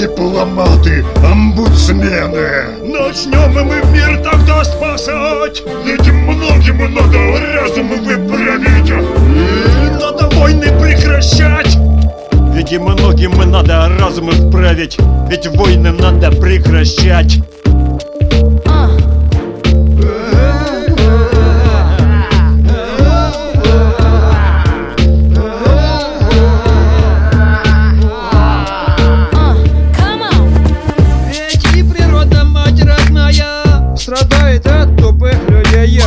дипломаты, омбудсмены. Начнем мы мир тогда спасать. Ведь многим надо разум выправить. Надо войны прекращать. Ведь и многим надо разум исправить. Ведь войны надо прекращать. страдает от тупых людей.